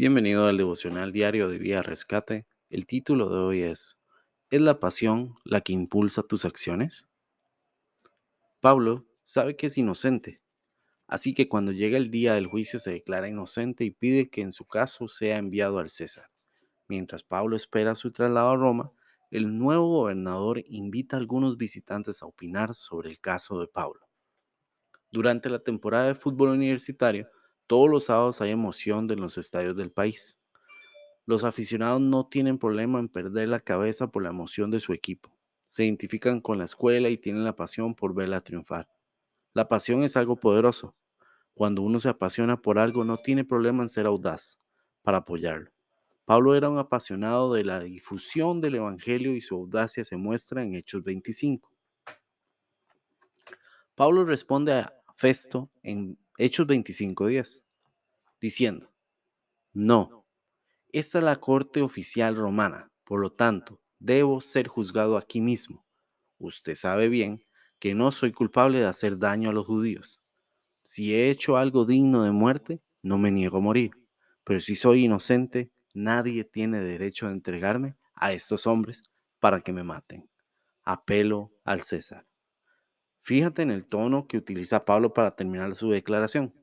Bienvenido al devocional diario de Vía Rescate. El título de hoy es ¿Es la pasión la que impulsa tus acciones? Pablo sabe que es inocente, así que cuando llega el día del juicio se declara inocente y pide que en su caso sea enviado al César. Mientras Pablo espera su traslado a Roma, el nuevo gobernador invita a algunos visitantes a opinar sobre el caso de Pablo. Durante la temporada de fútbol universitario, todos los sábados hay emoción de los estadios del país. Los aficionados no tienen problema en perder la cabeza por la emoción de su equipo. Se identifican con la escuela y tienen la pasión por verla triunfar. La pasión es algo poderoso. Cuando uno se apasiona por algo no tiene problema en ser audaz para apoyarlo. Pablo era un apasionado de la difusión del Evangelio y su audacia se muestra en Hechos 25. Pablo responde a Festo en Hechos 25.10, diciendo, no, esta es la corte oficial romana, por lo tanto, debo ser juzgado aquí mismo. Usted sabe bien que no soy culpable de hacer daño a los judíos. Si he hecho algo digno de muerte, no me niego a morir, pero si soy inocente, Nadie tiene derecho a entregarme a estos hombres para que me maten. Apelo al César. Fíjate en el tono que utiliza Pablo para terminar su declaración.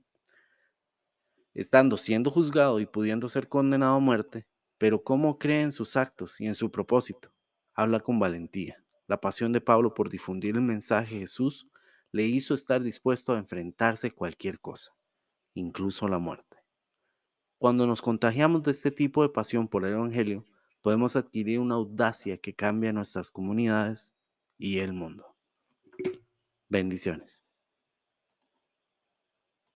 Estando siendo juzgado y pudiendo ser condenado a muerte, pero cómo cree en sus actos y en su propósito. Habla con valentía. La pasión de Pablo por difundir el mensaje de Jesús le hizo estar dispuesto a enfrentarse cualquier cosa, incluso la muerte. Cuando nos contagiamos de este tipo de pasión por el Evangelio, podemos adquirir una audacia que cambia nuestras comunidades y el mundo. Bendiciones.